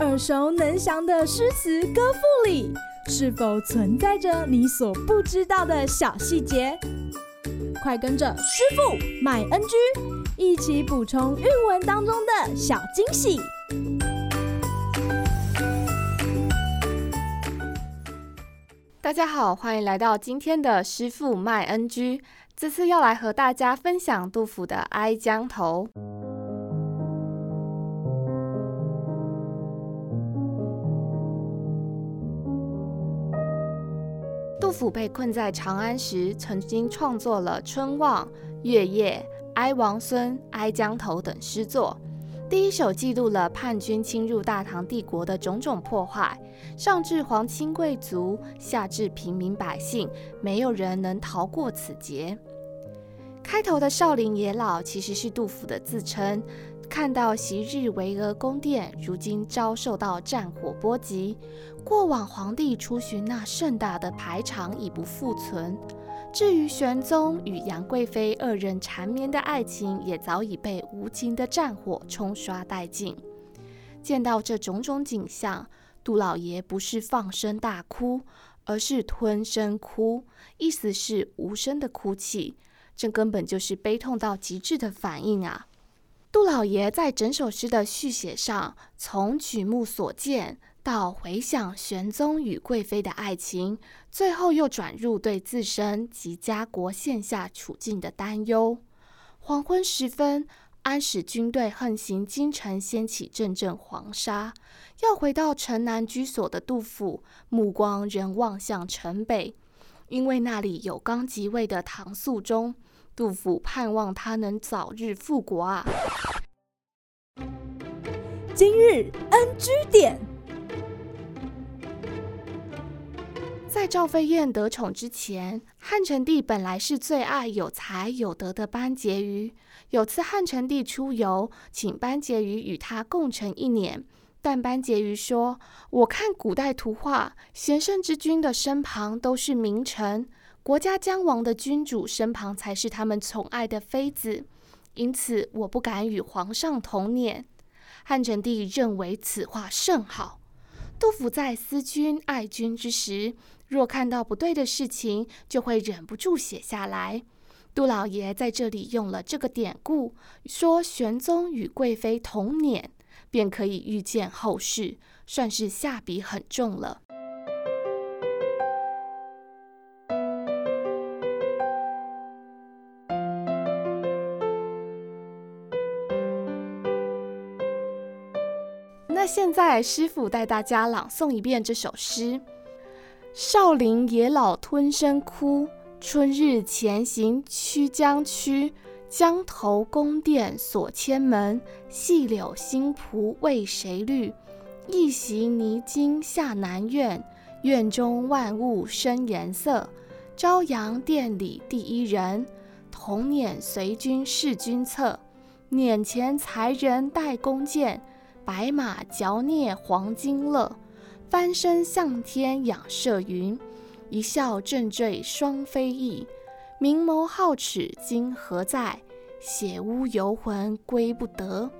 耳熟能详的诗词歌赋里，是否存在着你所不知道的小细节？快跟着师傅麦恩居一起补充韵文当中的小惊喜！大家好，欢迎来到今天的师傅麦恩居。这次要来和大家分享杜甫的《哀江头》。杜甫被困在长安时，曾经创作了《春望》《月夜》《哀王孙》《哀江头》等诗作。第一首记录了叛军侵入大唐帝国的种种破坏，上至皇亲贵族，下至平民百姓，没有人能逃过此劫。开头的少陵野老其实是杜甫的自称。看到昔日巍峨宫殿，如今遭受到战火波及，过往皇帝出巡那盛大的排场已不复存。至于玄宗与杨贵妃二人缠绵的爱情，也早已被无情的战火冲刷殆尽。见到这种种景象，杜老爷不是放声大哭，而是吞声哭，意思是无声的哭泣。这根本就是悲痛到极致的反应啊！杜老爷在整首诗的续写上，从举目所见到回想玄宗与贵妃的爱情，最后又转入对自身及家国现下处境的担忧。黄昏时分，安史军队横行京城，掀起阵阵黄沙。要回到城南居所的杜甫，目光仍望向城北，因为那里有刚即位的唐肃宗。杜甫盼望他能早日复国啊！今日 NG 点，在赵飞燕得宠之前，汉成帝本来是最爱有才有德的班婕妤。有次汉成帝出游，请班婕妤与他共乘一年，但班婕妤说：“我看古代图画，贤圣之君的身旁都是名臣。”国家将亡的君主身旁才是他们宠爱的妃子，因此我不敢与皇上同輦。汉成帝认为此话甚好。杜甫在思君爱君之时，若看到不对的事情，就会忍不住写下来。杜老爷在这里用了这个典故，说玄宗与贵妃同輦，便可以预见后事，算是下笔很重了。现在，师傅带大家朗诵一遍这首诗：少陵野老吞声哭，春日前行曲江曲。江头宫殿锁千门，细柳新蒲为谁绿？一袭泥巾下南苑，院中万物生颜色。朝阳殿里第一人，同輦随君侍君侧。辇前才人带弓箭。白马嚼蹑黄金乐，翻身向天仰射云，一笑振坠双飞翼。明眸皓齿今何在？血污游魂归不得。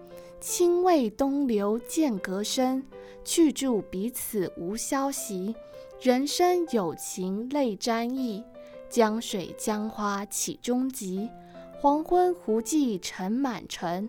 亲为东流渐隔深，去住彼此无消息。人生有情泪沾衣，江水江花岂终极？黄昏胡骑尘满城。